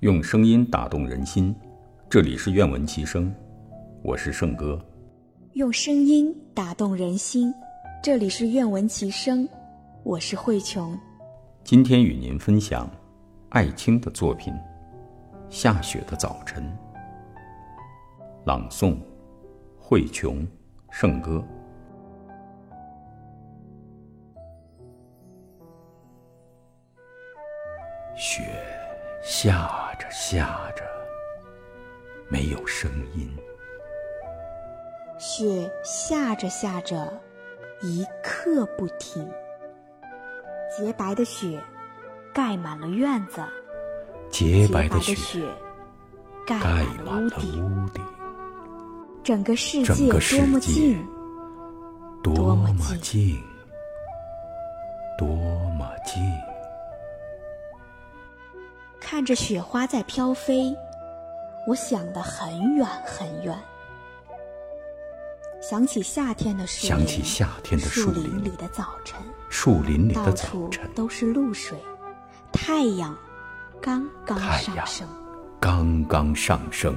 用声音打动人心，这里是愿闻其声，我是圣哥。用声音打动人心，这里是愿闻其声，我是慧琼。今天与您分享艾青的作品《下雪的早晨》，朗诵慧琼，圣歌。雪下着下着，没有声音。雪下着下着，一刻不停。洁白的雪盖满了院子，洁白的雪盖满了屋顶。整个世界多么静，多么近，看着雪花在飘飞，我想得很远很远。想起夏天的树林，想起夏天的树林里的早晨，树林里的早晨都是露水，太阳刚刚上升，刚刚上升。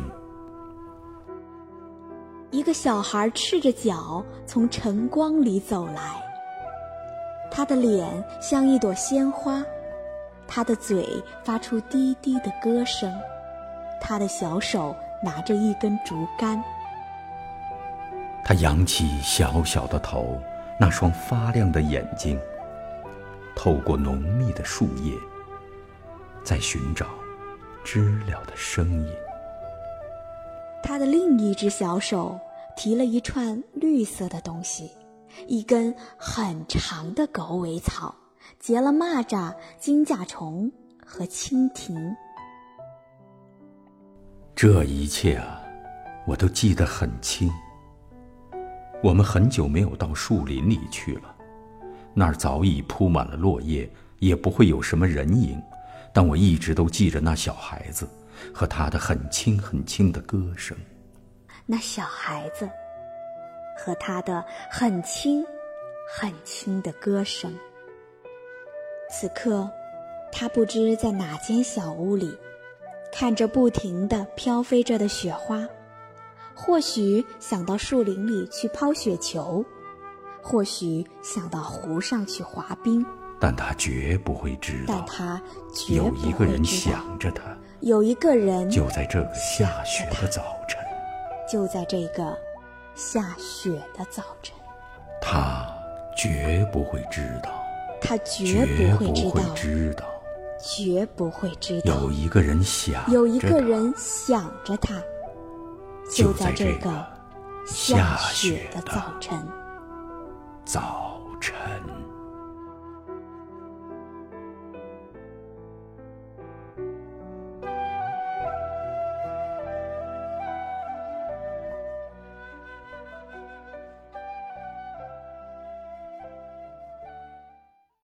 一个小孩赤着脚从晨光里走来，他的脸像一朵鲜花。他的嘴发出低低的歌声，他的小手拿着一根竹竿。他扬起小小的头，那双发亮的眼睛，透过浓密的树叶，在寻找知了的声音。他的另一只小手提了一串绿色的东西，一根很长的狗尾草。结了蚂蚱、金甲虫和蜻蜓，这一切啊，我都记得很清。我们很久没有到树林里去了，那儿早已铺满了落叶，也不会有什么人影。但我一直都记着那小孩子和他的很轻很轻的歌声。那小孩子和他的很轻很轻的歌声。此刻，他不知在哪间小屋里，看着不停地飘飞着的雪花，或许想到树林里去抛雪球，或许想到湖上去滑冰。但他绝不会知道，但他有一个人想着他，有一个人就在这个下雪的早晨，就在这个下雪的早晨，他绝不会知道。他绝不会知道，绝不会知道。有一个人想，有一个人想着他，就在这个下雪的早晨，早晨。